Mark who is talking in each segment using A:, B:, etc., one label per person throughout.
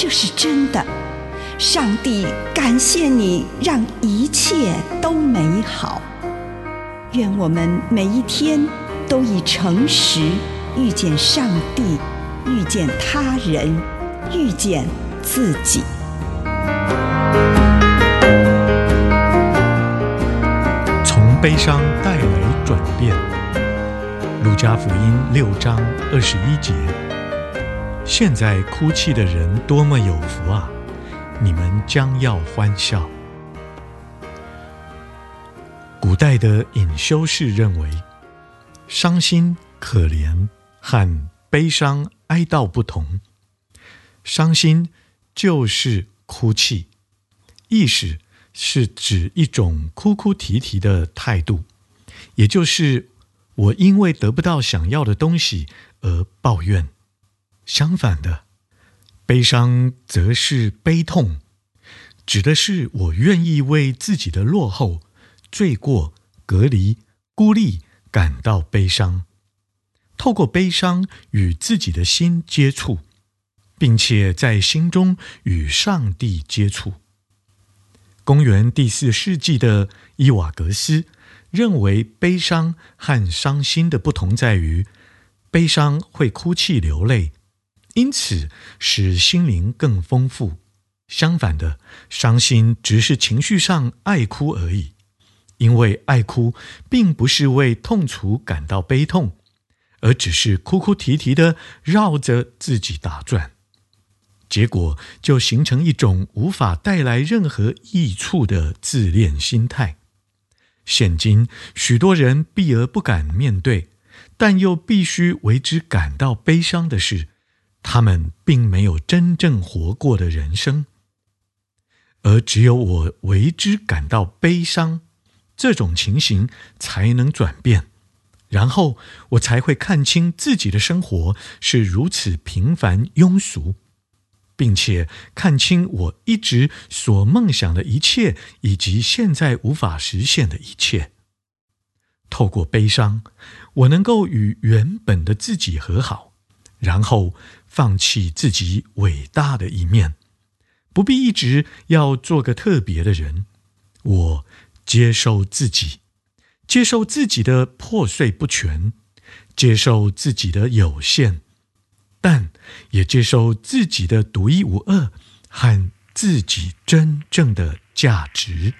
A: 这是真的，上帝感谢你，让一切都美好。愿我们每一天都以诚实遇见上帝，遇见他人，遇见自己。
B: 从悲伤带来转变。路加福音六章二十一节。现在哭泣的人多么有福啊！你们将要欢笑。古代的隐修士认为，伤心、可怜和悲伤、哀悼不同。伤心就是哭泣，意思是指一种哭哭啼啼的态度，也就是我因为得不到想要的东西而抱怨。相反的，悲伤则是悲痛，指的是我愿意为自己的落后、罪过、隔离、孤立感到悲伤，透过悲伤与自己的心接触，并且在心中与上帝接触。公元第四世纪的伊瓦格斯认为，悲伤和伤心的不同在于，悲伤会哭泣流泪。因此，使心灵更丰富。相反的，伤心只是情绪上爱哭而已。因为爱哭并不是为痛楚感到悲痛，而只是哭哭啼啼的绕着自己打转，结果就形成一种无法带来任何益处的自恋心态。现今许多人避而不敢面对，但又必须为之感到悲伤的事。他们并没有真正活过的人生，而只有我为之感到悲伤，这种情形才能转变，然后我才会看清自己的生活是如此平凡庸俗，并且看清我一直所梦想的一切，以及现在无法实现的一切。透过悲伤，我能够与原本的自己和好，然后。放弃自己伟大的一面，不必一直要做个特别的人。我接受自己，接受自己的破碎不全，接受自己的有限，但也接受自己的独一无二和自己真正的价值。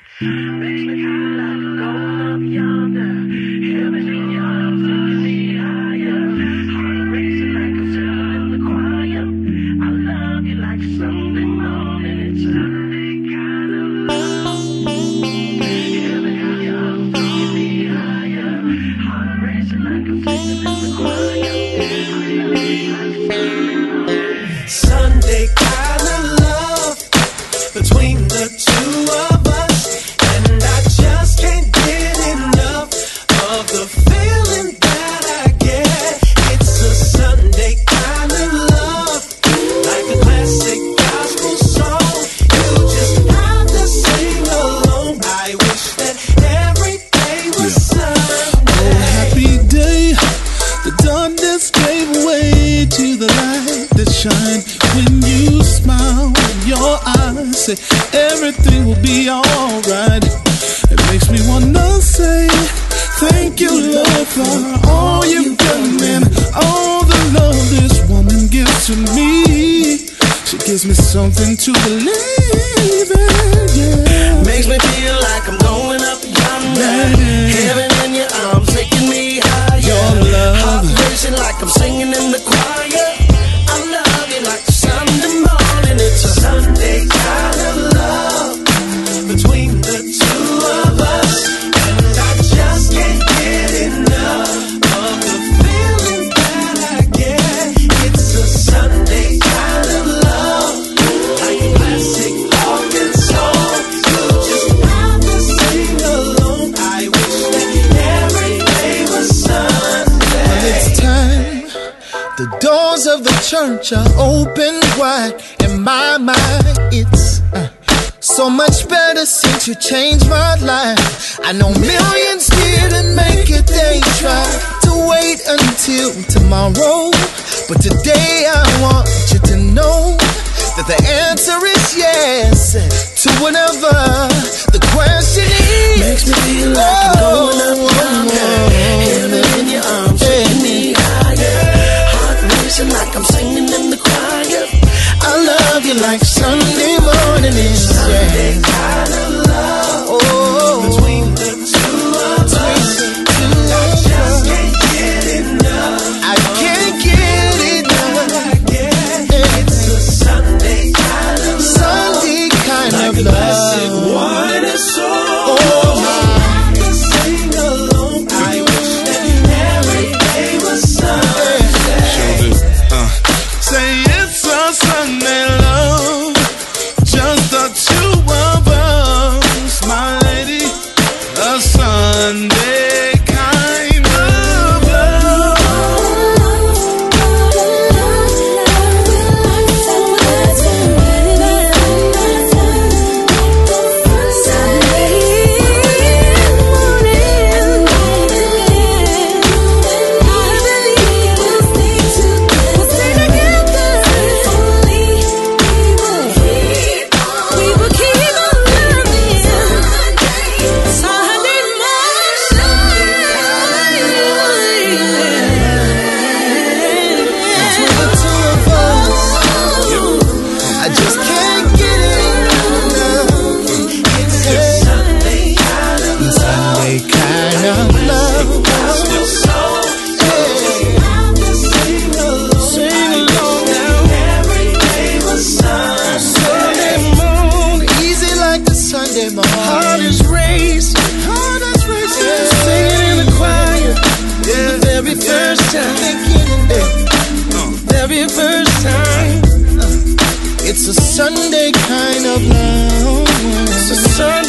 C: say everything will be alright. It makes me wanna say thank you, love, for all you've done and all the love this woman gives to me. She gives me something to believe in. Yeah.
D: Makes me feel like I'm going up yonder. Yeah. Heaven in your arms, making me higher. Your love, heart racing like I'm singing in the choir.
C: I'm love.
D: Church open
C: wide. In my mind,
D: it's
C: uh,
D: so
C: much
D: better since you
C: changed my
D: life. I
E: know millions didn't make it, they tried to
C: wait until tomorrow. But today I want you to know that the
D: answer is
C: yes
D: to whatever the question
C: is. Makes
D: me feel like
C: I'm going up, down, heaven in
D: your arms,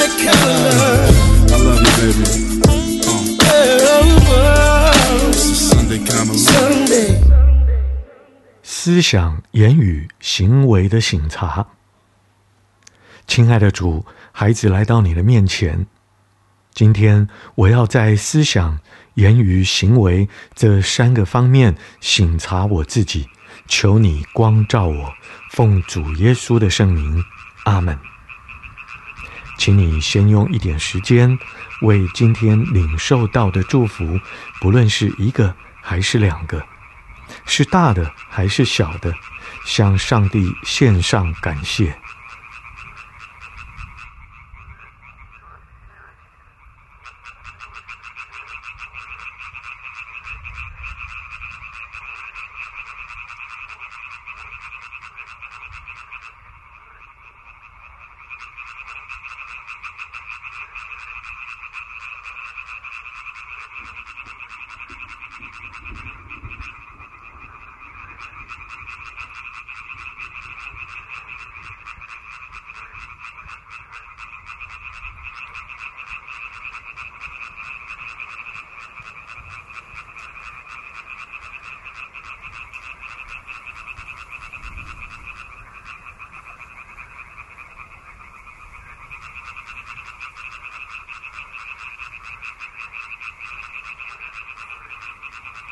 D: Sunday kind of love.
E: I love you, baby.
D: Oh,
E: It's a Sunday kind of love.
D: Sunday.
B: 思想、言语、行为的省察。亲爱的主，孩子来到你的面前，今天我要在思想、言语、行为这三个方面省察我自己，求你光照我，奉主耶稣的圣名，阿门。请你先用一点时间，为今天领受到的祝福，不论是一个还是两个。是大的还是小的，向上帝献上感谢。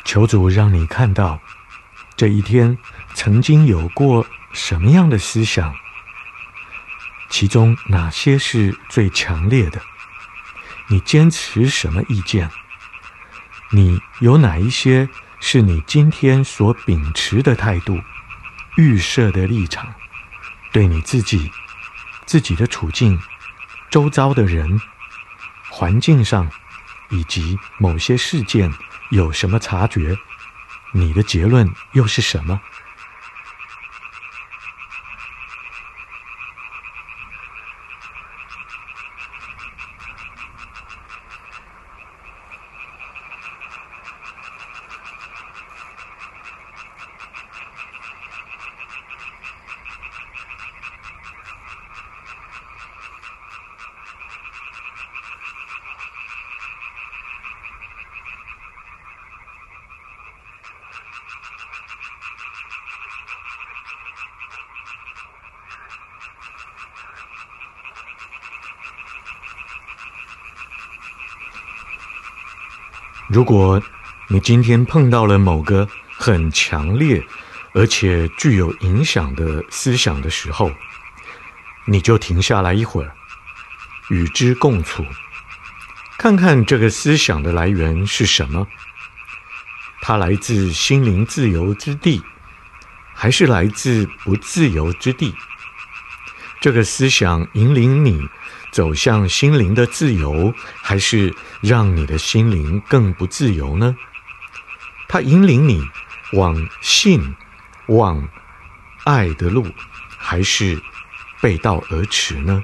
B: 求主让你看到这一天曾经有过什么样的思想，其中哪些是最强烈的？你坚持什么意见？你有哪一些是你今天所秉持的态度、预设的立场？对你自己、自己的处境、周遭的人、环境上，以及某些事件。有什么察觉？你的结论又是什么？如果你今天碰到了某个很强烈而且具有影响的思想的时候，你就停下来一会儿，与之共处，看看这个思想的来源是什么。它来自心灵自由之地，还是来自不自由之地？这个思想引领你走向心灵的自由，还是让你的心灵更不自由呢？它引领你往信、往爱的路，还是背道而驰呢？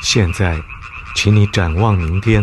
B: 现在，请你展望明天。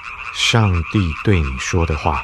B: 上帝对你说的话。